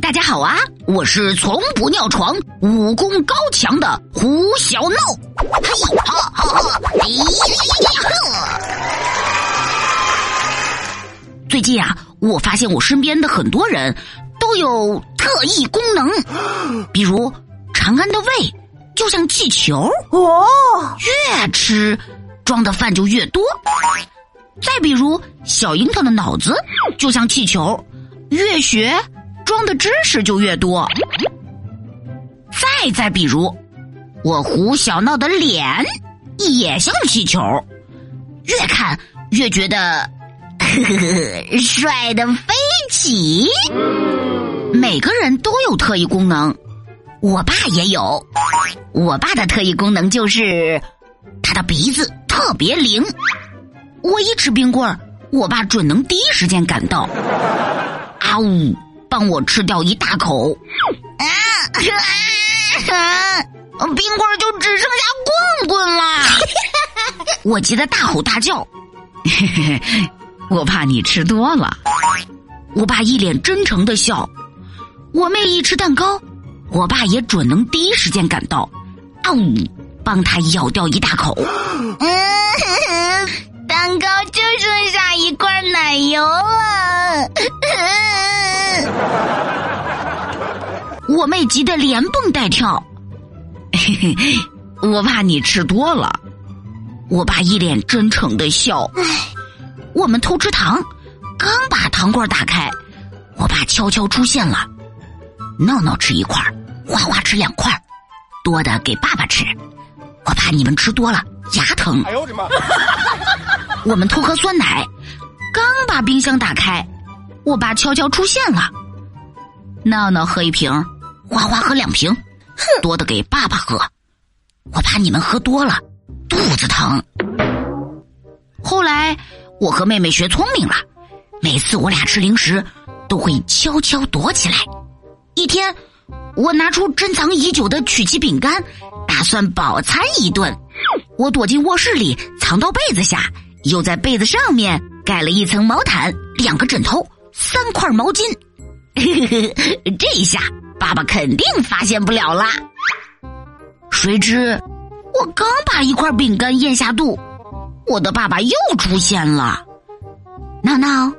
大家好啊！我是从不尿床、武功高强的胡小闹。嘿，哈哈哈！哎呀呀！最近啊，我发现我身边的很多人都有特异功能，比如长安的胃就像气球哦，越吃装的饭就越多；再比如小樱桃的脑子就像气球，越学装的知识就越多；再再比如我胡小闹的脸也像气球，越看越觉得。呵呵，帅的飞起！每个人都有特异功能，我爸也有。我爸的特异功能就是他的鼻子特别灵，我一吃冰棍儿，我爸准能第一时间赶到，啊呜，帮我吃掉一大口。啊啊！冰棍儿就只剩下棍棍了，我急得大吼大叫。嘿嘿嘿。我怕你吃多了，我爸一脸真诚的笑。我妹一吃蛋糕，我爸也准能第一时间赶到，啊呜，帮他咬掉一大口。嗯，蛋糕就剩下一块奶油了。我妹急得连蹦带跳。嘿嘿，我怕你吃多了，我爸一脸真诚的笑。我们偷吃糖，刚把糖罐打开，我爸悄悄出现了。闹闹吃一块，花花吃两块，多的给爸爸吃。我怕你们吃多了牙疼。哎呦我的妈！我们偷喝酸奶，刚把冰箱打开，我爸悄悄出现了。闹闹喝一瓶，花花喝两瓶，多的给爸爸喝。我怕你们喝多了肚子疼。后来。我和妹妹学聪明了，每次我俩吃零食，都会悄悄躲起来。一天，我拿出珍藏已久的曲奇饼干，打算饱餐一顿。我躲进卧室里，藏到被子下，又在被子上面盖了一层毛毯、两个枕头、三块毛巾。这一下爸爸肯定发现不了啦。谁知我刚把一块饼干咽下肚。我的爸爸又出现了，闹闹，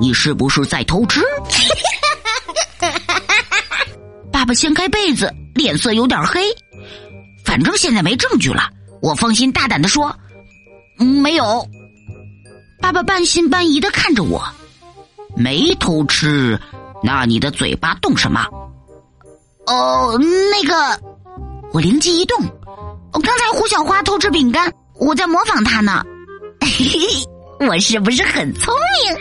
你是不是在偷吃？爸爸掀开被子，脸色有点黑。反正现在没证据了，我放心大胆的说，没有。爸爸半信半疑的看着我，没偷吃，那你的嘴巴动什么？哦，那个，我灵机一动，刚才胡小花偷吃饼干。我在模仿她呢，我是不是很聪明？